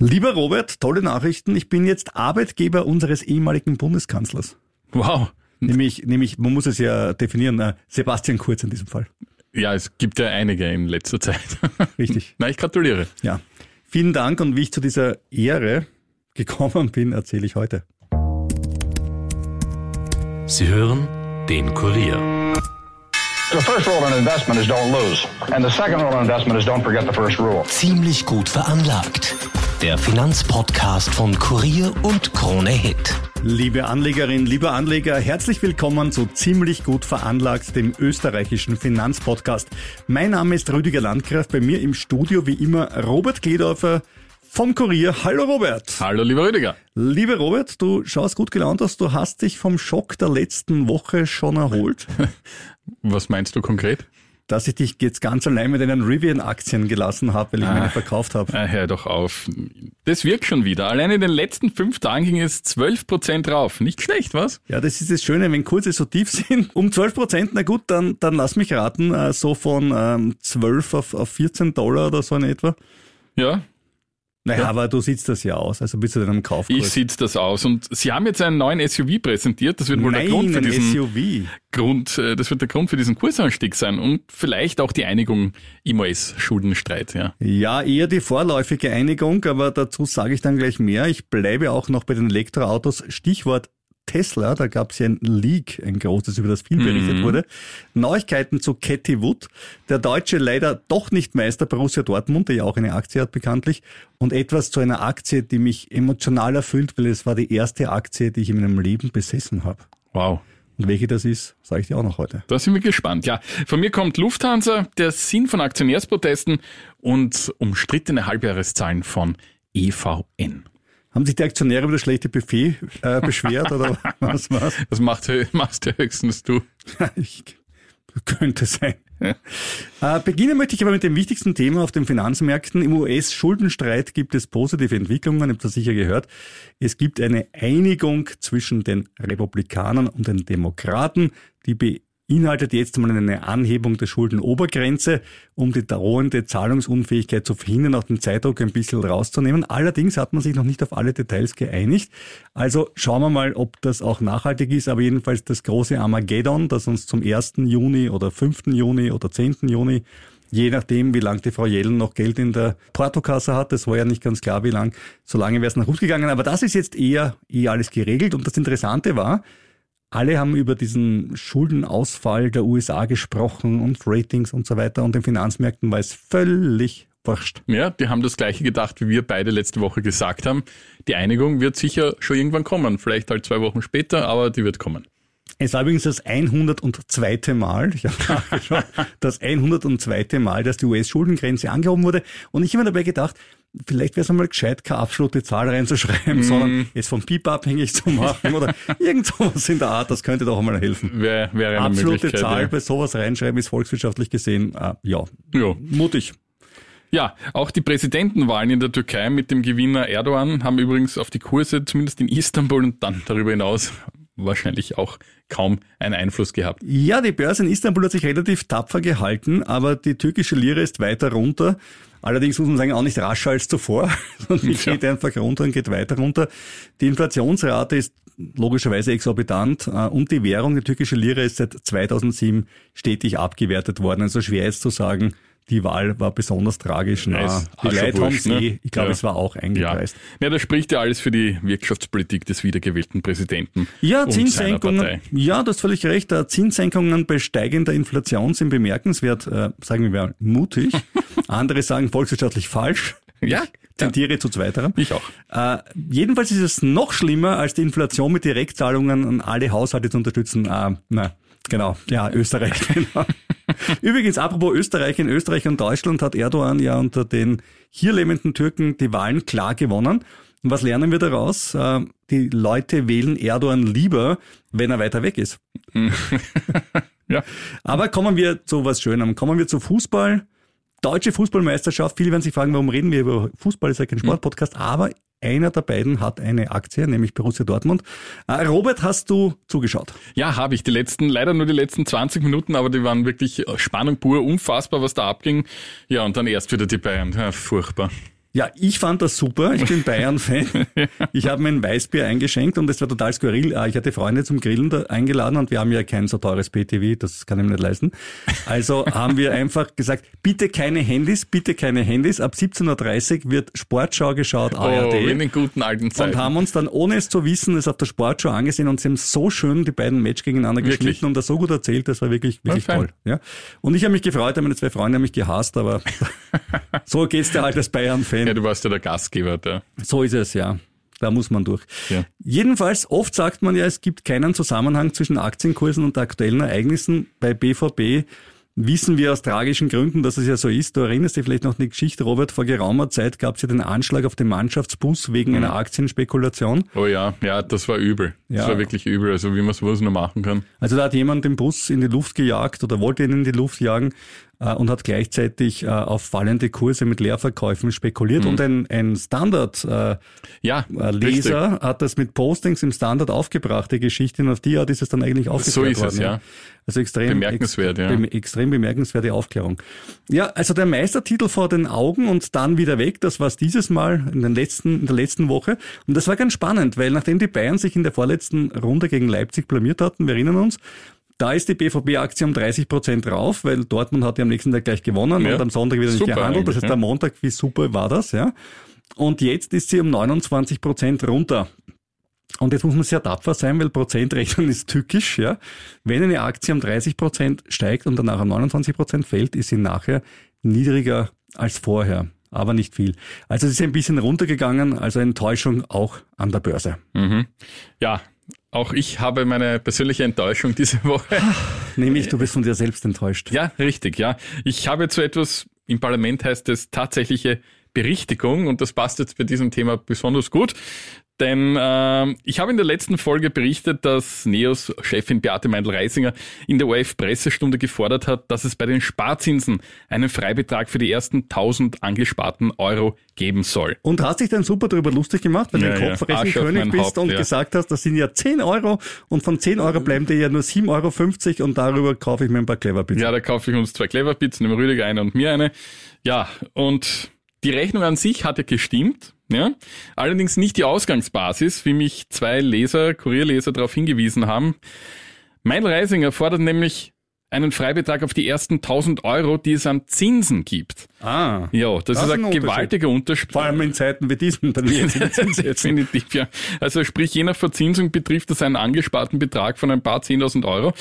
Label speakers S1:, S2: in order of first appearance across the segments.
S1: Lieber Robert, tolle Nachrichten. Ich bin jetzt Arbeitgeber unseres ehemaligen Bundeskanzlers.
S2: Wow.
S1: Nämlich, nämlich, man muss es ja definieren, äh, Sebastian Kurz in diesem Fall.
S2: Ja, es gibt ja einige in letzter Zeit.
S1: Richtig.
S2: Na, ich gratuliere.
S1: Ja. Vielen Dank und wie ich zu dieser Ehre gekommen bin, erzähle ich heute.
S3: Sie hören den Kurier.
S4: The first rule in investment is don't lose. And the second rule in investment is don't forget the first rule.
S3: Ziemlich gut veranlagt. Der Finanzpodcast von Kurier und Krone Hit.
S1: Liebe Anlegerin, lieber Anleger, herzlich willkommen zu Ziemlich gut veranlagt, dem österreichischen Finanzpodcast. Mein Name ist Rüdiger Landgraf, bei mir im Studio wie immer Robert Kledorfer vom Kurier. Hallo Robert.
S2: Hallo, lieber Rüdiger.
S1: Lieber Robert, du schaust gut gelaunt aus, du hast dich vom Schock der letzten Woche schon erholt.
S2: Was meinst du konkret?
S1: Dass ich dich jetzt ganz allein mit deinen Rivian-Aktien gelassen habe, weil ich meine verkauft habe.
S2: Ah, hör doch auf. Das wirkt schon wieder. Allein in den letzten fünf Tagen ging es 12 Prozent rauf. Nicht schlecht, was?
S1: Ja, das ist das Schöne, wenn Kurse so tief sind. Um 12 Prozent, na gut, dann, dann lass mich raten, äh, so von ähm, 12 auf, auf 14 Dollar oder so in etwa.
S2: Ja,
S1: Naja,
S2: Ja.
S1: aber du sitzt das ja aus, also bist du dann am Kaufkurs.
S2: ich sitze das aus. Und Sie haben jetzt einen neuen SUV präsentiert. Das wird wohl der
S1: Nein,
S2: Grund für diesen
S1: SUV.
S2: Grund, äh, das wird der Grund für diesen Kursanstieg sein und vielleicht auch die Einigung im US-Schuldenstreit, ja.
S1: Ja, eher die vorläufige Einigung, aber dazu sage ich dann gleich mehr. Ich bleibe auch noch bei den Elektroautos. Stichwort Tesla, da gab es ja ein Leak, ein großes, über das viel berichtet wurde. Neuigkeiten zu Cathy Wood. Der Deutsche leider doch nicht Meister Borussia Dortmund, der ja auch eine Aktie hat bekanntlich. Und etwas zu einer Aktie, die mich emotional erfüllt, weil es war die erste Aktie, die ich in meinem Leben besessen habe.
S2: Wow.
S1: Und welche das ist, sage ich dir auch noch heute.
S2: Da sind wir gespannt. Ja, von mir kommt Lufthansa, der Sinn von Aktionärsprotesten und umstrittene Halbjahreszahlen von EVN.
S1: Haben sich die Aktionäre über das schlechte Buffet äh, beschwert oder was war's?
S2: Das macht, machst ja höchstens du.
S1: Ich, könnte sein. Äh, beginnen möchte ich aber mit dem wichtigsten Thema auf den Finanzmärkten. Im US-Schuldenstreit gibt es positive Entwicklungen, ihr habt das sicher gehört. Es gibt eine Einigung zwischen den Republikanern und den Demokraten, die beinhaltet jetzt mal eine Anhebung der Schuldenobergrenze, um die drohende Zahlungsunfähigkeit zu verhindern, auch den Zeitdruck ein bisschen rauszunehmen. Allerdings hat man sich noch nicht auf alle Details geeinigt. Also schauen wir mal, ob das auch nachhaltig ist. Aber jedenfalls das große Armageddon, das uns zum 1. Juni oder 5. Juni oder 10. Juni Je nachdem, wie lang die Frau Jellen noch Geld in der Portokasse hat, das war ja nicht ganz klar, wie lang, so lange wäre es nach Hus gegangen. Aber das ist jetzt eher, eher alles geregelt. Und das Interessante war, alle haben über diesen Schuldenausfall der USA gesprochen und Ratings und so weiter. Und den Finanzmärkten war es völlig wurscht.
S2: Ja, die haben das gleiche gedacht, wie wir beide letzte Woche gesagt haben. Die Einigung wird sicher schon irgendwann kommen. Vielleicht halt zwei Wochen später, aber die wird kommen.
S1: Es war übrigens das 102. Mal, ich habe nachgeschaut, das 102. Mal, dass die US-Schuldengrenze angehoben wurde. Und ich habe mir dabei gedacht, vielleicht wäre es einmal gescheit, keine absolute Zahl reinzuschreiben, sondern es vom PIB abhängig zu machen oder irgend sowas in der Art. Das könnte doch einmal helfen.
S2: Wäre wäre eine
S1: Absolute. Zahl
S2: ja.
S1: bei sowas reinschreiben ist volkswirtschaftlich gesehen, äh, ja,
S2: Ja.
S1: mutig.
S2: Ja, auch die Präsidentenwahlen in der Türkei mit dem Gewinner Erdogan haben übrigens auf die Kurse, zumindest in Istanbul und dann darüber hinaus, wahrscheinlich auch kaum einen Einfluss gehabt.
S1: Ja, die Börse in Istanbul hat sich relativ tapfer gehalten, aber die türkische Lira ist weiter runter. Allerdings muss man sagen, auch nicht rascher als zuvor, sondern die geht einfach runter und geht weiter runter. Die Inflationsrate ist logischerweise exorbitant äh, und die Währung, die türkische Lira, ist seit 2007 stetig abgewertet worden. Also schwer jetzt zu sagen, die Wahl war besonders tragisch. Na,
S2: ist
S1: die Leute haben eh,
S2: ne?
S1: ich glaube,
S2: Ja.
S1: es war auch
S2: Ja.
S1: eingepreist.
S2: ja, das spricht ja alles für die Wirtschaftspolitik des wiedergewählten Präsidenten.
S1: Ja, Zinssenkungen. Ja, du hast völlig recht. Äh, Zinssenkungen bei steigender Inflation sind bemerkenswert, äh, sagen wir mal, mutig. Andere sagen volkswirtschaftlich falsch.
S2: Ja,
S1: Tendiere zu zweiterem.
S2: ich auch.
S1: Äh, jedenfalls ist es noch schlimmer, als die Inflation mit Direktzahlungen an alle Haushalte zu unterstützen. Äh, na, genau. Ja, Österreich. Genau. Übrigens, apropos Österreich, in Österreich und Deutschland hat Erdogan ja unter den hier lebenden Türken die Wahlen klar gewonnen. Und was lernen wir daraus? Äh, die Leute wählen Erdogan lieber, wenn er weiter weg ist.
S2: Ja.
S1: Aber kommen wir zu was Schönem. Kommen wir zu Fußball. Deutsche Fußballmeisterschaft. Viele werden sich fragen, warum reden wir über Fußball? Das ist ja kein Sportpodcast. Aber einer der beiden hat eine Aktie, nämlich Borussia Dortmund. Äh, Robert, hast du zugeschaut?
S2: Ja, habe ich. Die letzten, leider nur die letzten 20 Minuten, aber die waren wirklich Spannung pur, unfassbar, was da abging. Ja, und dann erst wieder die Bayern. Ja, furchtbar.
S1: Ja, ich fand das super. Ich bin Bayern-Fan. Ich habe mir ein Weißbier eingeschenkt und es war total skurril. Ah, Ich hatte Freunde zum Grillen eingeladen und wir haben ja kein so teures PTV, das kann ich mir nicht leisten. Also haben wir einfach gesagt, bitte keine Handys, bitte keine Handys. Ab 17.30 Uhr wird Sportschau geschaut, ARD.
S2: Oh, in den guten alten Zeiten.
S1: Und haben uns dann, ohne es zu wissen, es auf der Sportschau angesehen und sie haben so schön die beiden Match gegeneinander
S2: Wirklich?
S1: geschnitten und das so gut erzählt, das war wirklich, wirklich toll. Ja. Und ich habe mich gefreut, meine zwei Freunde haben mich gehasst, aber so geht's dir halt als Bayern-Fan.
S2: Ja, du warst ja der Gastgeber. Der.
S1: So ist es, ja. Da muss man durch.
S2: Ja.
S1: Jedenfalls, oft sagt man ja, es gibt keinen Zusammenhang zwischen Aktienkursen und aktuellen Ereignissen. Bei BVB wissen wir aus tragischen Gründen, dass es ja so ist. Du erinnerst dich vielleicht noch an die Geschichte, Robert, vor geraumer Zeit gab es ja den Anschlag auf den Mannschaftsbus wegen einer Aktienspekulation.
S2: Oh ja, ja, das war übel. Das
S1: Ja.
S2: war wirklich übel. Also wie man sowas nur machen kann.
S1: Also da hat jemand den Bus in die Luft gejagt oder wollte ihn in die Luft jagen und hat gleichzeitig äh, auf fallende Kurse mit Leerverkäufen spekuliert. Und ein, ein Standard äh,
S2: Ja,
S1: äh, Leser hat das mit Postings im Standard aufgebracht, die Geschichte, und auf die Art ist es dann eigentlich aufgeklärt
S2: ist es,
S1: worden.
S2: ja.
S1: Also extrem
S2: Bemerkenswert, ja.
S1: bem- extrem bemerkenswerte Aufklärung. Ja, also der Meistertitel vor den Augen und dann wieder weg, das war's dieses Mal in, den letzten, in der letzten Woche. Und das war ganz spannend, weil nachdem die Bayern sich in der vorletzten Runde gegen Leipzig blamiert hatten, wir erinnern uns, da ist die BVB-Aktie um 30 Prozent rauf, weil Dortmund hat ja am nächsten Tag gleich gewonnen
S2: Ja.
S1: und am Sonntag wieder nicht
S2: Super
S1: gehandelt. Das heißt, am Montag, wie super war das, ja. Und jetzt ist sie um 29 Prozent runter. Und jetzt muss man sehr tapfer sein, weil Prozentrechnen ist tückisch, ja. Wenn eine Aktie um 30 Prozent steigt und danach um 29 Prozent fällt, ist sie nachher niedriger als vorher. Aber nicht viel. Also es ist ein bisschen runtergegangen, also Enttäuschung auch an der Börse.
S2: Mhm. Ja, auch ich habe meine persönliche Enttäuschung diese Woche.
S1: Nämlich, du bist von dir selbst enttäuscht.
S2: Ja, richtig, ja. Ich habe zu etwas, im Parlament heißt es tatsächliche Berichtigung und das passt jetzt bei diesem Thema besonders gut. Denn ähm, ich habe in der letzten Folge berichtet, dass NEOS-Chefin Beate Meindl-Reisinger in der ORF-Pressestunde gefordert hat, dass es bei den Sparzinsen einen Freibetrag für die ersten 1000 angesparten Euro geben soll.
S1: Und hast dich dann super darüber lustig gemacht, weil
S2: Ja,
S1: du
S2: ja.
S1: ein Kopfrechenkönig
S2: mein
S1: bist
S2: Haupt,
S1: und
S2: ja.
S1: gesagt hast, das sind ja 10 Euro und von 10 Euro bleiben dir ja nur 7,50 Euro und darüber kaufe ich mir ein paar Clever
S2: Ja, da kaufe ich uns zwei Cleverbits, dem Rüdiger eine und mir eine. Ja, und die Rechnung an sich hat ja gestimmt. Ja? Allerdings nicht die Ausgangsbasis, wie mich zwei Leser, Kurierleser darauf hingewiesen haben. Mein Reisinger fordert nämlich einen Freibetrag auf die ersten 1000 Euro, die es an Zinsen gibt.
S1: Ah.
S2: Ja, das,
S1: Das
S2: ist ein,
S1: ein
S2: gewaltiger Unterschied.
S1: Vor allem in Zeiten wie diesen, bei jetzt
S2: Definitiv, ja. Also sprich, je nach Verzinsung betrifft das einen angesparten Betrag von ein paar 10.000 Euro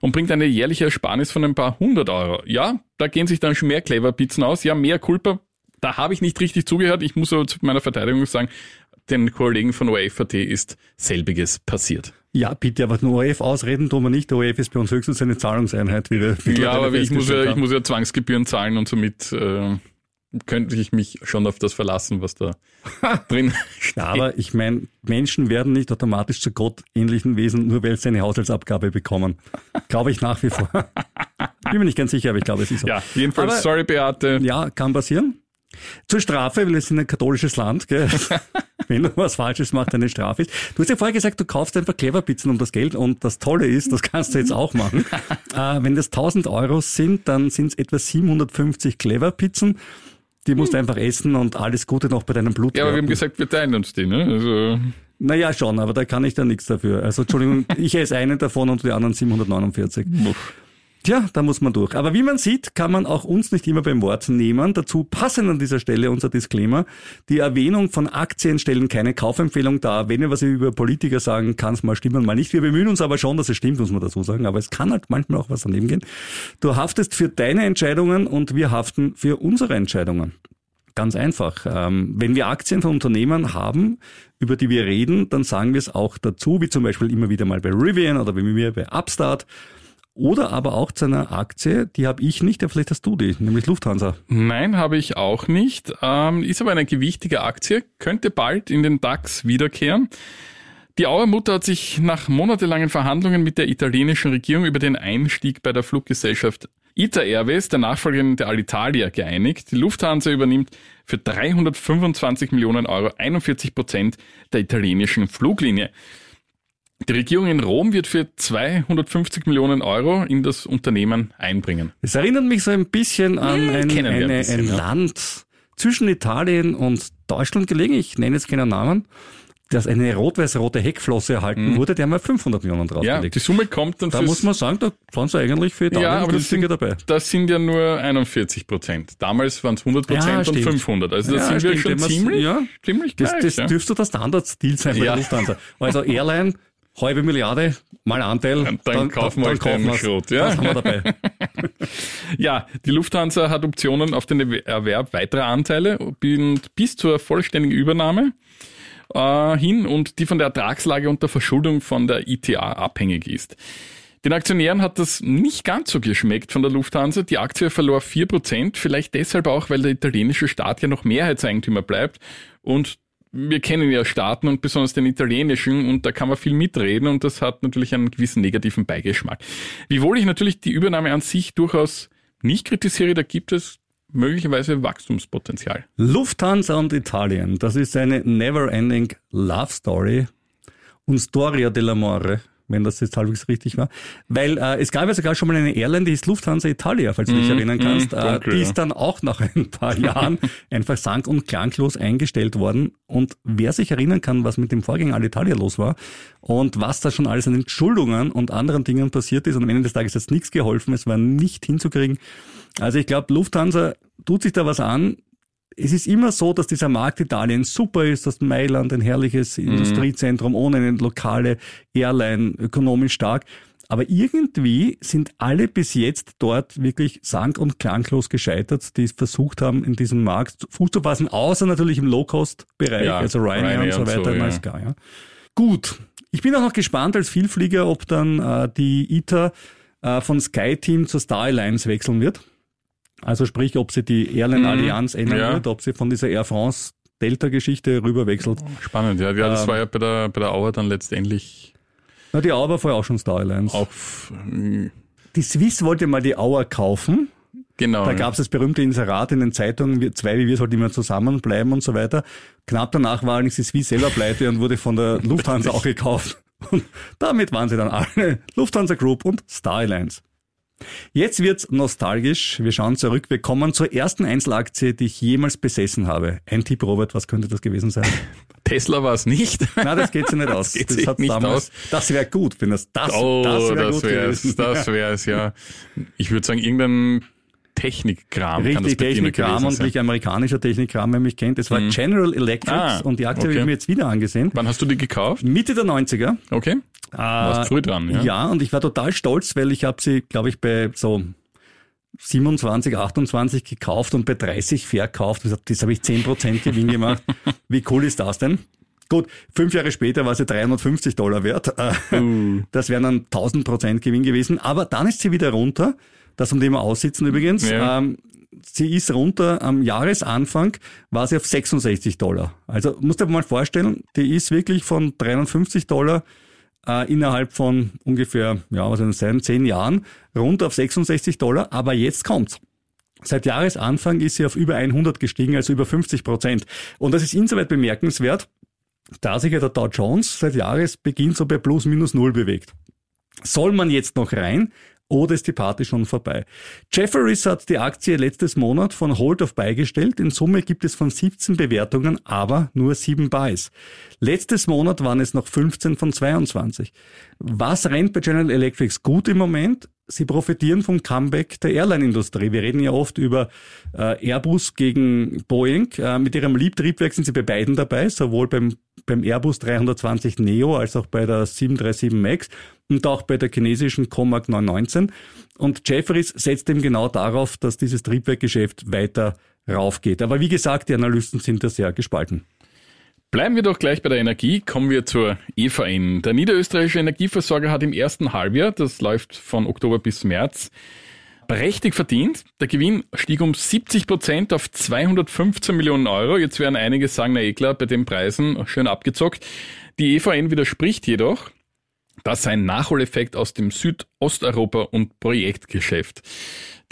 S2: und bringt eine jährliche Ersparnis von ein paar hundert Euro. Ja, da gehen sich dann schon mehr Clever-Pizzen aus. Ja, mehr Culpa, da habe ich nicht richtig zugehört. Ich muss aber zu meiner Verteidigung sagen, den Kollegen von OFAT ist selbiges passiert.
S1: Ja, bitte, aber nur ORF ausreden tun wir nicht. Der ORF ist bei uns höchstens eine Zahlungseinheit, wie wir
S2: Ja, aber ich muss ja, ich muss ja Zwangsgebühren zahlen und somit äh, könnte ich mich schon auf das verlassen, was da drin steht.
S1: Ja, aber ich meine, Menschen werden nicht automatisch zu gottähnlichen Wesen, nur weil sie eine Haushaltsabgabe bekommen. Glaube ich nach wie vor. Bin mir nicht ganz sicher, aber ich glaube, es ist so.
S2: Ja, jedenfalls,
S1: Aber-
S2: sorry Beate.
S1: Ja, kann passieren. Zur Strafe, weil wir sind ein katholisches Land, gell? wenn du was Falsches machst, eine Strafe ist. Du hast ja vorher gesagt, du kaufst einfach Cleverpizzen um das Geld und das Tolle ist, das kannst du jetzt auch machen. äh, wenn das 1000 Euro sind, dann sind es etwa 750 Cleverpizzen. Die musst du einfach essen und alles Gute noch bei deinem Blut.
S2: Ja, aber wir haben gesagt, wir teilen uns die, ne? Also,
S1: Naja, schon, aber da kann ich dann nichts dafür. Also, Entschuldigung, ich esse einen davon und die anderen 749. Tja, da muss man durch. Aber wie man sieht, kann man auch uns nicht immer beim Wort nehmen. Dazu passend an dieser Stelle unser Disclaimer. Die Erwähnung von Aktien stellen keine Kaufempfehlung dar. Wenn wir was über Politiker sagen, kann es mal stimmen, mal nicht. Wir bemühen uns aber schon, dass es stimmt, muss man dazu sagen. Aber es kann halt manchmal auch was daneben gehen. Du haftest für deine Entscheidungen und wir haften für unsere Entscheidungen. Ganz einfach. Ähm, wenn wir Aktien von Unternehmen haben, über die wir reden, dann sagen wir es auch dazu, wie zum Beispiel immer wieder mal bei Rivian oder wie mir bei Upstart. Oder aber auch zu einer Aktie, die habe ich nicht, aber vielleicht hast du die, nämlich Lufthansa.
S2: Nein, habe ich auch nicht. Ähm, ist aber eine gewichtige Aktie, könnte bald in den DAX wiederkehren. Die Auermutter hat sich nach monatelangen Verhandlungen mit der italienischen Regierung über den Einstieg bei der Fluggesellschaft ITA Airways, der Nachfolgerin der Alitalia, geeinigt. Die Lufthansa übernimmt für 325 Millionen Euro 41 Prozent der italienischen Fluglinie. Die Regierung in Rom wird für 250 Millionen Euro in das Unternehmen einbringen.
S1: Es erinnert mich so ein bisschen an ein,
S2: wir ein
S1: eine,
S2: bisschen,
S1: ein
S2: ja.
S1: Land, zwischen Italien und Deutschland gelegen. Ich nenne jetzt keinen Namen dass eine rot-weiß-rote Heckflosse erhalten mhm. wurde, der haben wir 500 Millionen draufgelegt.
S2: Ja, die Summe kommt dann
S1: Da muss man sagen, da waren sie eigentlich für Italien
S2: ja, aber das sind,
S1: dabei.
S2: Das sind ja nur 41 Prozent. Damals waren es 100 Prozent ja, und 500. Also da ja, sind wir schon ziemlich, ja, ziemlich
S1: gleich.
S2: Das,
S1: das ja. dürfte der Standardstil sein bei ja. Lufthansa. Also Airline, halbe Milliarde, mal Anteil.
S2: Und dann, dann kaufen wir dann, den Schrot. Ja. Das haben wir dabei. ja, die Lufthansa hat Optionen auf den Erwerb weiterer Anteile bis zur vollständigen Übernahme äh, hin und die von der Ertragslage und der Verschuldung von der ITA abhängig ist. Den Aktionären hat das nicht ganz so geschmeckt von der Lufthansa. Die Aktie verlor 4%, vielleicht deshalb auch, weil der italienische Staat ja noch Mehrheitseigentümer bleibt und wir kennen ja Staaten und besonders den italienischen und da kann man viel mitreden und das hat natürlich einen gewissen negativen Beigeschmack. Wiewohl ich natürlich die Übernahme an sich durchaus nicht kritisiere, da gibt es möglicherweise Wachstumspotenzial.
S1: Lufthansa und Italien, das ist eine never-ending Love Story und Storia dell'amore, wenn das jetzt halbwegs richtig war. Weil äh, es gab ja sogar schon mal eine Airline, die ist Lufthansa Italia, falls du dich mm, erinnern kannst. Mm, dunkel, äh, die ist dann auch nach ein paar Jahren einfach sank- und klanglos eingestellt worden. Und wer sich erinnern kann, was mit dem Vorgänger Alitalia los war und was da schon alles an Entschuldungen und anderen Dingen passiert ist, und am Ende des Tages hat es nichts geholfen, es war nicht hinzukriegen. Also ich glaube, Lufthansa tut sich da was an. Es ist immer so, dass dieser Markt Italien super ist, dass Mailand ein herrliches mhm. Industriezentrum ohne eine lokale Airline, ökonomisch stark. Aber irgendwie sind alle bis jetzt dort wirklich sang- und klanglos gescheitert, die es versucht haben, in diesem Markt Fuß zu fassen, außer natürlich im Low-Cost-Bereich, ja, also Ryanair, Ryanair und so weiter. Und so, ja. ja. Gut, ich bin auch noch gespannt als Vielflieger, ob dann äh, die ITA äh, von SkyTeam zur Star Alliance wechseln wird. Also sprich, ob sie die Airline Allianz ändern ja. wird, ob sie von dieser Air France Delta-Geschichte rüberwechselt.
S2: Spannend, ja. ja das ähm, war ja bei der, bei der Auer dann letztendlich.
S1: Na, die Auer war vorher auch schon Star Alliance. Auch, die Swiss wollte mal die Auer kaufen.
S2: Genau.
S1: Da gab es das berühmte Inserat in den Zeitungen, zwei wie wir sollten immer zusammenbleiben und so weiter. Knapp danach war allerdings die Swiss selber pleite und wurde von der Lufthansa auch gekauft. Und damit waren sie dann alle Lufthansa Group und Star Alliance. Jetzt wird's nostalgisch. Wir schauen zurück. Wir kommen zur ersten Einzelaktie, die ich jemals besessen habe. Ein Tipp, Robert, was könnte das gewesen sein?
S2: Tesla war es nicht.
S1: Nein, das geht sich nicht aus.
S2: Das, das hat nicht damals, aus.
S1: Das wäre gut, wenn das das,
S2: oh, das wäre gut wär's, gewesen. Das wäre es, ja. Ich würde sagen, irgendein Technikkram.
S1: Richtig, Technikkram und nicht amerikanischer Technikkram, wer mich kennt. Es war mhm. General Electric ah, und die Aktie okay. habe ich mir jetzt wieder angesehen.
S2: Wann hast du die gekauft?
S1: Mitte der 90er.
S2: Okay. Äh, Warst früh dran, ja.
S1: Ja, und ich war total stolz, weil ich habe sie, glaube ich, bei so 27, 28 gekauft und bei 30 verkauft. Das habe ich 10% Gewinn gemacht. Wie cool ist das denn? Gut, fünf Jahre später war sie 350 Dollar wert. Uh. Das wären dann 1000 Prozent Gewinn gewesen. Aber dann ist sie wieder runter. Das um dem wir aussitzen übrigens. Ja. Ähm, sie ist runter am Jahresanfang, war sie auf 66 Dollar. Also musst du dir mal vorstellen, die ist wirklich von 350 Dollar äh, innerhalb von ungefähr, ja, was das sein, zehn Jahren runter auf 66 Dollar. Aber jetzt kommt's. Seit Jahresanfang ist sie auf über 100 gestiegen, also über 50 Prozent. Und das ist insoweit bemerkenswert, da sich ja der Dow Jones seit Jahresbeginn so bei plus minus null bewegt. Soll man jetzt noch rein? Oder ist die Party schon vorbei? Jefferies hat die Aktie letztes Monat von Hold auf beigestellt. In Summe gibt es von 17 Bewertungen, aber nur 7 Buys. Letztes Monat waren es noch 15 von 22. Was rennt bei General Electrics gut im Moment? Sie profitieren vom Comeback der Airline-Industrie. Wir reden ja oft über äh, Airbus gegen Boeing. Äh, mit ihrem Liebtriebwerk sind sie bei beiden dabei, sowohl beim, beim Airbus 320 Neo als auch bei der 737 MAX und auch bei der chinesischen Comac 919. Und Jefferies setzt eben genau darauf, dass dieses Triebwerkgeschäft weiter raufgeht. Aber wie gesagt, die Analysten sind da sehr gespalten.
S2: Bleiben wir doch gleich bei der Energie, kommen wir zur EVN. Der niederösterreichische Energieversorger hat im ersten Halbjahr, das läuft von Oktober bis März, prächtig verdient. Der Gewinn stieg um 70 Prozent auf 215 Millionen Euro. Jetzt werden einige sagen, na eh klar, bei den Preisen schön abgezockt. Die EVN widerspricht jedoch. Das sei ein Nachholeffekt aus dem Südosteuropa- und Projektgeschäft.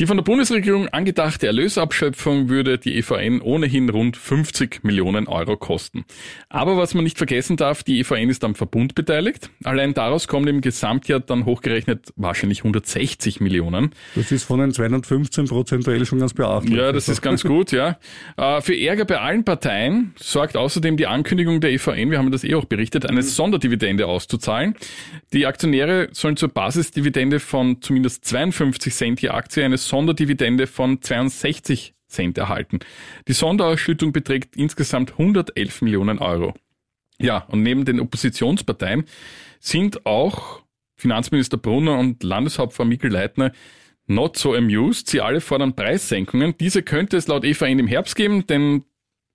S2: Die von der Bundesregierung angedachte Erlösabschöpfung würde die EVN ohnehin rund 50 Millionen Euro kosten. Aber was man nicht vergessen darf, die EVN ist am Verbund beteiligt. Allein daraus kommen im Gesamtjahr dann hochgerechnet wahrscheinlich 160 Millionen.
S1: Das ist von den 215 prozentuell schon ganz beachtlich.
S2: Ja, das ist ganz gut, ja. Äh, für Ärger bei allen Parteien sorgt außerdem die Ankündigung der EVN, wir haben das eh auch berichtet, eine Sonderdividende auszuzahlen. Die Aktionäre sollen zur Basisdividende von zumindest 52 Cent je Aktie eine Sonderdividende von 62 Cent erhalten. Die Sonderausschüttung beträgt insgesamt 111 Millionen Euro. Ja, und neben den Oppositionsparteien sind auch Finanzminister Brunner und Landeshauptfrau Mikkel Leitner not so amused. Sie alle fordern Preissenkungen. Diese könnte es laut EVN im Herbst geben, denn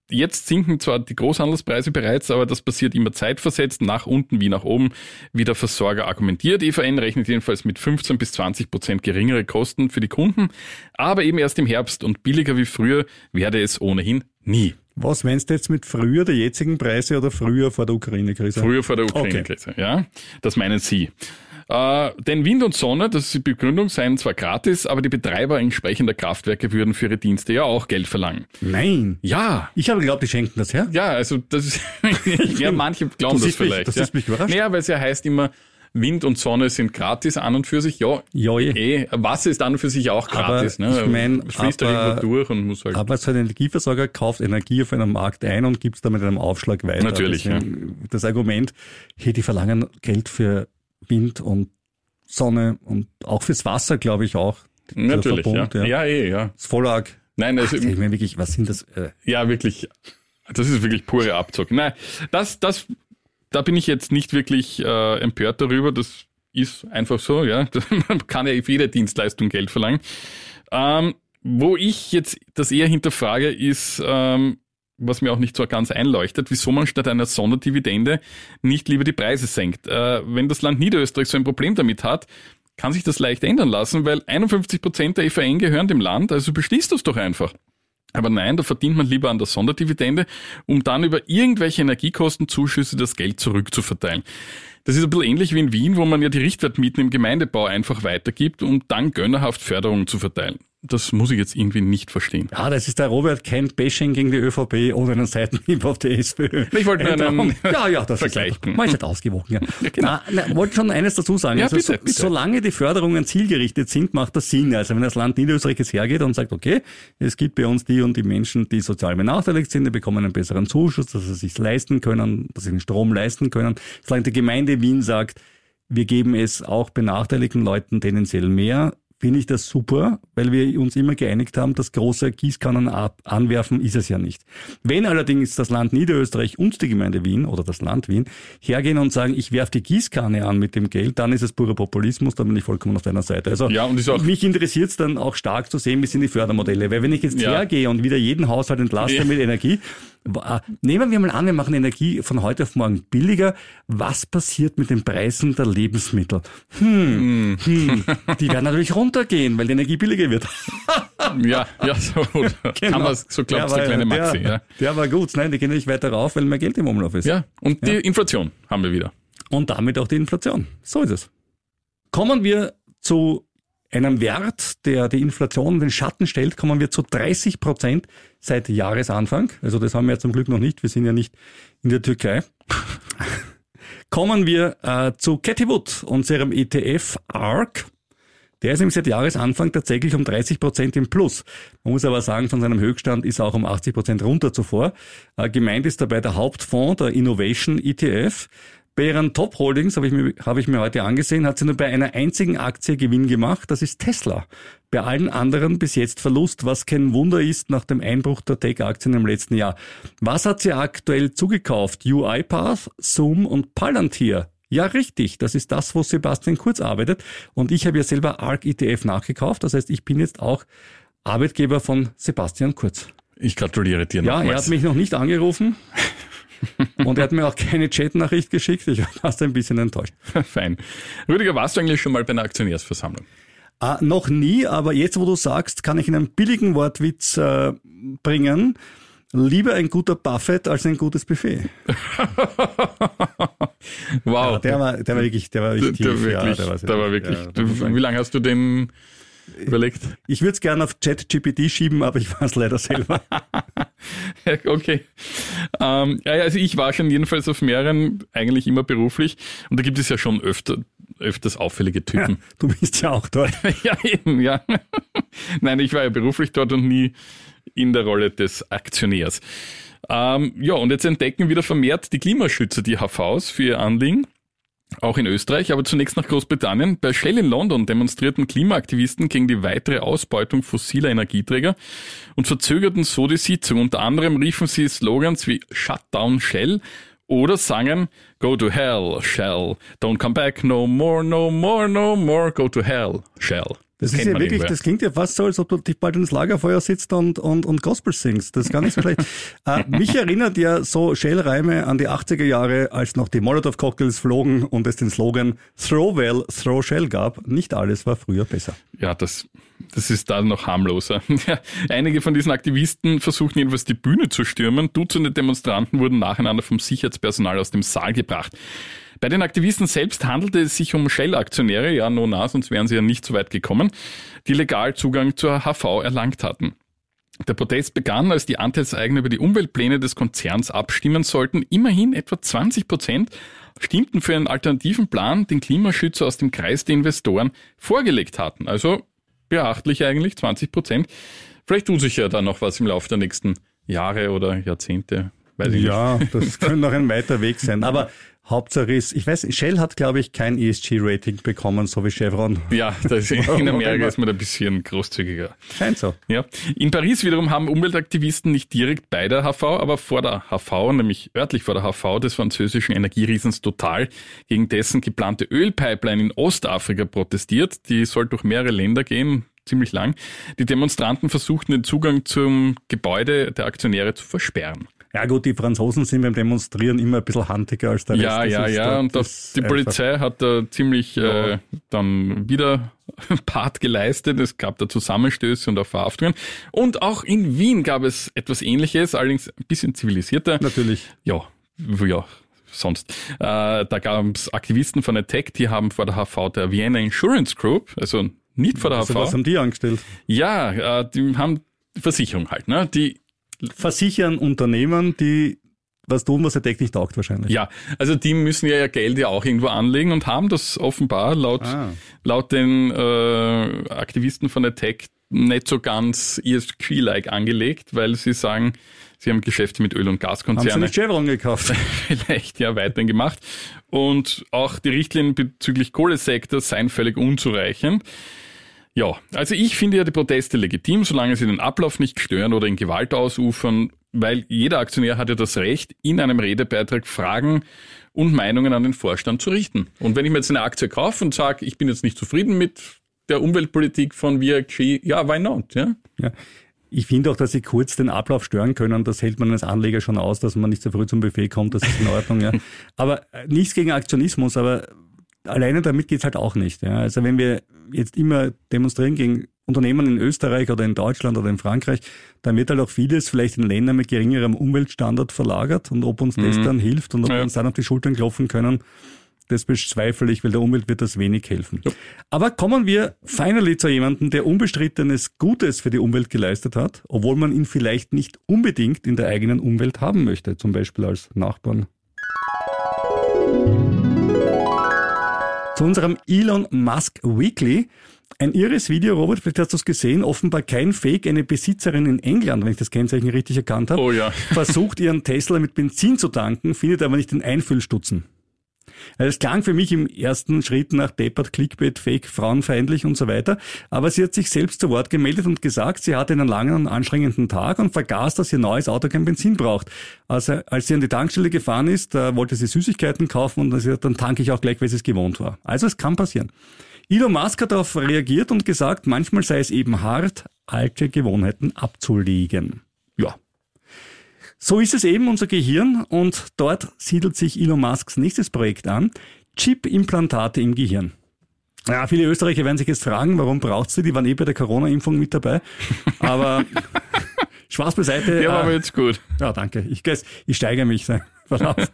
S2: Jetzt sinken zwar die Großhandelspreise bereits, aber das passiert immer zeitversetzt, nach unten wie nach oben, wie der Versorger argumentiert. EVN rechnet jedenfalls mit 15 bis 20 Prozent geringere Kosten für die Kunden, aber eben erst im Herbst und billiger wie früher werde es ohnehin nie.
S1: Was meinst du jetzt mit früher der jetzigen Preise oder früher vor der Ukraine-Krise?
S2: Früher vor der Ukraine-Krise, okay. ja. Das meinen Sie. Äh, denn Wind und Sonne, das ist die Begründung, seien zwar gratis, aber die Betreiber entsprechender Kraftwerke würden für ihre Dienste ja auch Geld verlangen.
S1: Nein.
S2: Ja.
S1: Ich habe geglaubt, die schenken das her.
S2: Ja, also das ist, ja, manche glauben das, das vielleicht. Mich,
S1: das
S2: ja.
S1: ist mich überrascht.
S2: Naja, weil es ja heißt immer, Wind und Sonne sind gratis an und für sich. Ja,
S1: ja
S2: eh. Wasser ist an und für sich auch gratis.
S1: Aber
S2: ne?
S1: Ich mein,
S2: fließt aber, da irgendwo durch und muss halt.
S1: Aber so ein Energieversorger kauft Energie auf einem Markt ein und gibt es damit einem Aufschlag weiter.
S2: Natürlich.
S1: Deswegen, ja. Das Argument, hey, die verlangen Geld für Wind und Sonne und auch fürs Wasser, glaube ich auch.
S2: Natürlich, Verbund, ja. ja. ja. eh, ja.
S1: Das Vollag.
S2: Nein, also,
S1: Ach, ich meine wirklich, was sind das? Äh?
S2: Ja, wirklich. Das ist wirklich pure Abzug. Nein, das, das, da bin ich jetzt nicht wirklich äh, empört darüber. Das ist einfach so, ja. Man kann ja für jede Dienstleistung Geld verlangen. Ähm, wo ich jetzt das eher hinterfrage, ist, ähm, was mir auch nicht so ganz einleuchtet, wieso man statt einer Sonderdividende nicht lieber die Preise senkt. Äh, wenn das Land Niederösterreich so ein Problem damit hat, kann sich das leicht ändern lassen, weil 51 Prozent der EVN gehören dem Land, also beschließt das doch einfach. Aber nein, da verdient man lieber an der Sonderdividende, um dann über irgendwelche Energiekostenzuschüsse das Geld zurückzuverteilen. Das ist ein bisschen ähnlich wie in Wien, wo man ja die Richtwertmieten im Gemeindebau einfach weitergibt, um dann gönnerhaft Förderungen zu verteilen das muss ich jetzt irgendwie nicht verstehen.
S1: Ja, das ist der Robert kein Bashing gegen die ÖVP oder einen Seitenhieb auf die SPÖ.
S2: Ich wollte nur einen
S1: ja, ja, das
S2: Vergleich.
S1: Ist einfach, man ist halt ausgewogen. Ja. ja genau. Na, na, wollte schon eines dazu sagen.
S2: Ja,
S1: also,
S2: bitte,
S1: so,
S2: bitte.
S1: Solange die Förderungen zielgerichtet sind, macht das Sinn. Also wenn das Land Niederösterreich jetzt hergeht und sagt, okay, es gibt bei uns die und die Menschen, die sozial benachteiligt sind, die bekommen einen besseren Zuschuss, dass sie sich leisten können, dass sie den Strom leisten können. Solange die Gemeinde Wien sagt, wir geben es auch benachteiligten Leuten tendenziell mehr, finde ich das super, weil wir uns immer geeinigt haben, das große Gießkannen anwerfen ist es ja nicht. Wenn allerdings das Land Niederösterreich und die Gemeinde Wien oder das Land Wien hergehen und sagen, ich werfe die Gießkanne an mit dem Geld, dann ist es purer Populismus, dann bin ich vollkommen auf deiner Seite. Also
S2: ja, und auch
S1: mich interessiert es dann auch stark zu sehen, wie sind die Fördermodelle. Weil wenn ich jetzt ja. hergehe und wieder jeden Haushalt entlaste ja. mit Energie, Nehmen wir mal an, wir machen Energie von heute auf morgen billiger. Was passiert mit den Preisen der Lebensmittel? Hm, hm. Die werden natürlich runtergehen, weil die Energie billiger wird.
S2: ja, ja, so, genau. kann so glaubt der kleine Maxi.
S1: Der,
S2: ja.
S1: der war gut. Nein, die gehen nicht weiter rauf, weil mehr Geld im Umlauf ist.
S2: Ja, und die ja. Inflation haben wir wieder.
S1: Und damit auch die Inflation. So ist es. Kommen wir zu einem Wert, der die Inflation in den Schatten stellt, kommen wir zu 30 Prozent seit Jahresanfang. Also das haben wir zum Glück noch nicht. Wir sind ja nicht in der Türkei. kommen wir äh, zu Cathy Wood, unserem ETF ARC. Der ist nämlich seit Jahresanfang tatsächlich um 30 Prozent im Plus. Man muss aber sagen, von seinem Höchststand ist er auch um 80 Prozent runter zuvor. Äh, gemeint ist dabei der Hauptfonds, der Innovation ETF. Bei ihren Top Holdings, habe ich, mir, habe ich mir heute angesehen, hat sie nur bei einer einzigen Aktie Gewinn gemacht, das ist Tesla. Bei allen anderen bis jetzt Verlust, was kein Wunder ist nach dem Einbruch der Tech-Aktien im letzten Jahr. Was hat sie aktuell zugekauft? UiPath, Zoom und Palantir. Ja, richtig. Das ist das, wo Sebastian Kurz arbeitet. Und ich habe ja selber ARC ETF nachgekauft. Das heißt, ich bin jetzt auch Arbeitgeber von Sebastian Kurz.
S2: Ich gratuliere dir
S1: Ja, er hat mich noch nicht angerufen. Und er hat mir auch keine Chatnachricht geschickt. Ich war fast ein bisschen enttäuscht.
S2: Fein. Rüdiger, warst du eigentlich schon mal bei einer Aktionärsversammlung?
S1: Ah, noch nie, aber jetzt, wo du sagst, kann ich einen billigen Wortwitz äh, bringen. Lieber ein guter Buffett als ein gutes Buffet.
S2: wow.
S1: Ja, der war, der war wirklich, der war wirklich,
S2: der, der, wirklich, ja, der, war, der war wirklich. Ja, wie lange hast du den überlegt?
S1: Ich würde es gerne auf ChatGPT schieben, aber ich weiß leider selber.
S2: okay. Ähm, ja, also ich war schon jedenfalls auf mehreren, eigentlich immer beruflich. Und da gibt es ja schon öfter, öfters auffällige Typen.
S1: Ja, du bist ja auch dort.
S2: ja, eben, ja. Nein, ich war ja beruflich dort und nie in der Rolle des Aktionärs. Ähm, ja, und jetzt entdecken wieder vermehrt die Klimaschützer die HVs für ihr Anliegen. Auch in Österreich, aber zunächst nach Großbritannien. Bei Shell in London demonstrierten Klimaaktivisten gegen die weitere Ausbeutung fossiler Energieträger und verzögerten so die Sitzung. Unter anderem riefen sie Slogans wie Shut down Shell oder sangen Go to hell, Shell. Don't come back no more, no more, no more. Go to hell, Shell.
S1: Das, ist ja wirklich, das klingt ja fast so, als ob du dich bald ins Lagerfeuer sitzt und, und, und Gospel singst. Das ist gar nicht so schlecht. äh, mich erinnert ja so Shell-Reime an die 80er Jahre, als noch die Molotov-Cocktails flogen und es den Slogan Throw well, throw Shell gab. Nicht alles war früher besser.
S2: Ja, das, das ist da noch harmloser. Einige von diesen Aktivisten versuchten jedenfalls die Bühne zu stürmen. Dutzende Demonstranten wurden nacheinander vom Sicherheitspersonal aus dem Saal gebracht. Bei den Aktivisten selbst handelte es sich um Shell-Aktionäre, ja, no, na, sonst wären sie ja nicht so weit gekommen, die legal Zugang zur HV erlangt hatten. Der Protest begann, als die Anteilseigner über die Umweltpläne des Konzerns abstimmen sollten. Immerhin etwa 20 Prozent stimmten für einen alternativen Plan, den Klimaschützer aus dem Kreis der Investoren vorgelegt hatten. Also beachtlich eigentlich, 20 Prozent. Vielleicht tut sich ja da noch was im Laufe der nächsten Jahre oder Jahrzehnte.
S1: Weiß ich ja, das könnte noch ein weiter Weg sein. Aber Hauptsache ist, ich weiß, Shell hat, glaube ich, kein ESG-Rating bekommen, so wie Chevron.
S2: Ja, das in Amerika ist man ein bisschen großzügiger.
S1: Scheint so.
S2: Ja. In Paris wiederum haben Umweltaktivisten nicht direkt bei der HV, aber vor der HV, nämlich örtlich vor der HV des französischen Energieriesens Total, gegen dessen geplante Ölpipeline in Ostafrika protestiert. Die soll durch mehrere Länder gehen, ziemlich lang. Die Demonstranten versuchten den Zugang zum Gebäude der Aktionäre zu versperren.
S1: Ja gut, die Franzosen sind beim Demonstrieren immer ein bisschen handiger als der
S2: ja, Rest. Ja, ja, ja. Und das, die Polizei hat da ziemlich ja. äh, dann wieder Part geleistet. Es gab da Zusammenstöße und auch Verhaftungen. Und auch in Wien gab es etwas Ähnliches, allerdings ein bisschen zivilisierter.
S1: Natürlich.
S2: Ja, ja, sonst. Äh, da gab es Aktivisten von Attack, die haben vor der HV der Vienna Insurance Group, also nicht vor der also HV.
S1: Was haben die angestellt?
S2: Ja, äh, die haben Versicherung halt, ne? Die
S1: versichern Unternehmen, die was tun, was der Tech nicht taugt wahrscheinlich.
S2: Ja, also die müssen ja ihr Geld ja auch irgendwo anlegen und haben das offenbar laut, ah. laut den äh, Aktivisten von der Tech nicht so ganz ESG-like angelegt, weil sie sagen, sie haben Geschäfte mit Öl- und Gaskonzernen. Haben
S1: sie nicht Chevron gekauft?
S2: Vielleicht ja weiterhin gemacht. Und auch die Richtlinien bezüglich Kohlesektors seien völlig unzureichend. Ja, also ich finde ja die Proteste legitim, solange sie den Ablauf nicht stören oder in Gewalt ausufern, weil jeder Aktionär hat ja das Recht, in einem Redebeitrag Fragen und Meinungen an den Vorstand zu richten. Und wenn ich mir jetzt eine Aktie kaufe und sage, ich bin jetzt nicht zufrieden mit der Umweltpolitik von VRG, ja, why not? Ja?
S1: ja. Ich finde auch, dass sie kurz den Ablauf stören können. Das hält man als Anleger schon aus, dass man nicht so früh zum Buffet kommt. Das ist in Ordnung. ja. Aber äh, nichts gegen Aktionismus, aber alleine damit geht's halt auch nicht. Ja. Also wenn wir jetzt immer demonstrieren gegen Unternehmen in Österreich oder in Deutschland oder in Frankreich, dann wird halt auch vieles vielleicht in Ländern mit geringerem Umweltstandard verlagert und ob uns mhm. das dann hilft und ob ja. wir uns dann auf die Schultern klopfen können, das bezweifle ich, weil der Umwelt wird das wenig helfen. Ja. Aber kommen wir finally zu jemandem, der unbestrittenes Gutes für die Umwelt geleistet hat, obwohl man ihn vielleicht nicht unbedingt in der eigenen Umwelt haben möchte, zum Beispiel als Nachbarn. Zu unserem Elon Musk Weekly. Ein irres Video, Robert, vielleicht hast du es gesehen, offenbar kein Fake, eine Besitzerin in England, wenn ich das Kennzeichen richtig erkannt habe,
S2: oh ja.
S1: versucht ihren Tesla mit Benzin zu tanken, findet aber nicht den Einfüllstutzen. Also es klang für mich im ersten Schritt nach Deppert, Clickbait, Fake, frauenfeindlich und so weiter. Aber sie hat sich selbst zu Wort gemeldet und gesagt, sie hatte einen langen und anstrengenden Tag und vergaß, dass ihr neues Auto kein Benzin braucht. Also als sie an die Tankstelle gefahren ist, da wollte sie Süßigkeiten kaufen und dann, dann tanke ich auch gleich, weil sie es gewohnt war. Also es kann passieren. Elon Musk hat darauf reagiert und gesagt, manchmal sei es eben hart, alte Gewohnheiten abzulegen. Ja, so ist es eben unser Gehirn und dort siedelt sich Elon Musks nächstes Projekt an. Chip-Implantate im Gehirn. Ja, viele Österreicher werden sich jetzt fragen, warum braucht sie? Die waren eh bei der Corona-Impfung mit dabei. Aber Spaß beiseite.
S2: Ja, war äh, jetzt gut.
S1: Ja, danke. Ich, ich steigere mich. Auf.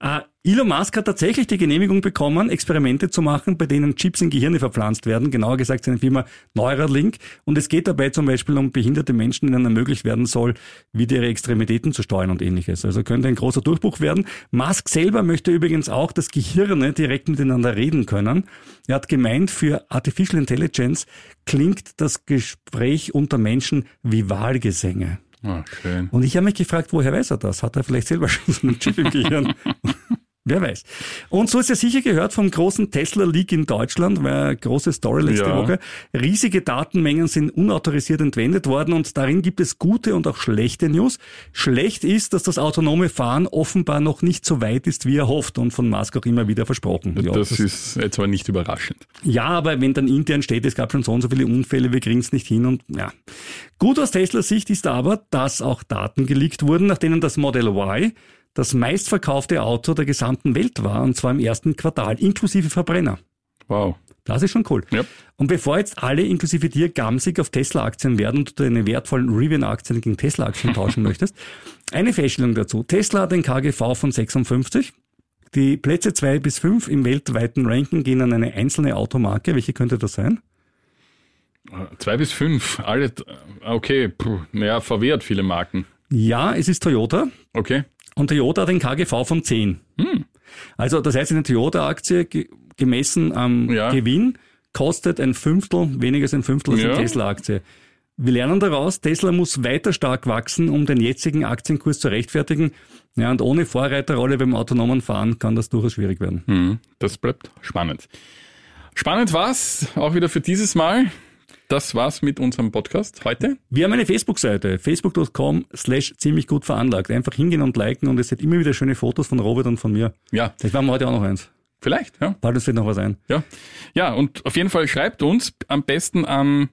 S1: Äh, Elon Musk hat tatsächlich die Genehmigung bekommen, Experimente zu machen, bei denen Chips in Gehirne verpflanzt werden. Genauer gesagt seine Firma Neuralink. Und es geht dabei zum Beispiel um behinderte Menschen, denen ermöglicht werden soll, wieder ihre Extremitäten zu steuern und ähnliches. Also könnte ein großer Durchbruch werden. Musk selber möchte übrigens auch, dass Gehirne direkt miteinander reden können. Er hat gemeint, für Artificial Intelligence klingt das Gespräch unter Menschen wie Wahlgesänge.
S2: Ah, schön.
S1: Und ich habe mich gefragt, woher weiß er das? Hat er vielleicht selber schon so einen Chip im Gehirn? Wer weiß. Und so ist ja sicher gehört vom großen Tesla-Leak in Deutschland, war eine große Story letzte
S2: Ja.
S1: Woche. Riesige Datenmengen sind unautorisiert entwendet worden und darin gibt es gute und auch schlechte News. Schlecht ist, dass das autonome Fahren offenbar noch nicht so weit ist, wie er hofft und von Musk auch immer wieder versprochen. Ja,
S2: das ist jetzt aber nicht überraschend.
S1: ja, aber wenn dann intern steht, es gab schon so und so viele Unfälle, wir kriegen es nicht hin und ja. Gut aus Teslas Sicht ist aber, dass auch Daten geleakt wurden, nach denen das Model Y das meistverkaufte Auto der gesamten Welt war, und zwar im ersten Quartal, inklusive Verbrenner.
S2: Wow.
S1: Das ist schon cool.
S2: Ja.
S1: Und bevor jetzt alle inklusive dir gamsig auf Tesla-Aktien werden und du deine wertvollen Rivian-Aktien gegen Tesla-Aktien tauschen möchtest, eine Feststellung dazu. Tesla hat ein KGV von 56. Die Plätze zwei bis fünf im weltweiten Ranking gehen an eine einzelne Automarke. Welche könnte das sein?
S2: Zwei bis fünf. Alle, okay, puh, naja, VW hat viele Marken.
S1: Ja, es ist Toyota.
S2: Okay.
S1: Und Toyota hat ein KGV von 10. Also das heißt, eine Toyota-Aktie ge gemessen am
S2: Ja.
S1: Gewinn kostet ein Fünftel, weniger als ein Fünftel als eine
S2: Ja.
S1: Tesla-Aktie. Wir lernen daraus, Tesla muss weiter stark wachsen, um den jetzigen Aktienkurs zu rechtfertigen. Ja, und ohne Vorreiterrolle beim autonomen Fahren kann das durchaus schwierig werden.
S2: Hm, das bleibt spannend. Spannend war's auch wieder für dieses Mal. Das war's mit unserem Podcast heute.
S1: Wir haben eine Facebook-Seite, facebook.com slash ziemlich gut veranlagt. Einfach hingehen und liken und es sind immer wieder schöne Fotos von Robert und von mir.
S2: Ja,
S1: Vielleicht machen wir heute auch noch eins.
S2: vielleicht, ja.
S1: Bald uns wird noch was ein.
S2: Ja, ja und auf jeden Fall schreibt uns am besten an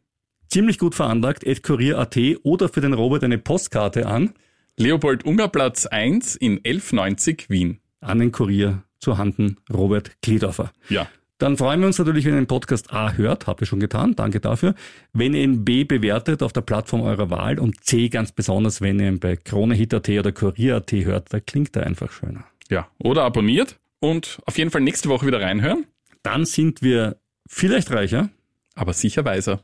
S1: Ziemlich gut veranlagt, at kurier.at oder für den Robert eine Postkarte an,
S2: Leopold Ungerplatz 1 in 1190 Wien.
S1: an den Kurier zu Handen Robert Kledorfer.
S2: Ja,
S1: Dann freuen wir uns natürlich, wenn ihr den Podcast A hört, habt ihr schon getan, danke dafür. Wenn ihr ihn B bewertet auf der Plattform eurer Wahl und C ganz besonders, wenn ihr ihn bei KroneHit.at oder Kurier.at hört, da klingt er einfach schöner.
S2: ja. Oder abonniert und auf jeden Fall nächste Woche wieder reinhören,
S1: Dann sind wir vielleicht reicher.
S2: aber sicher weiser.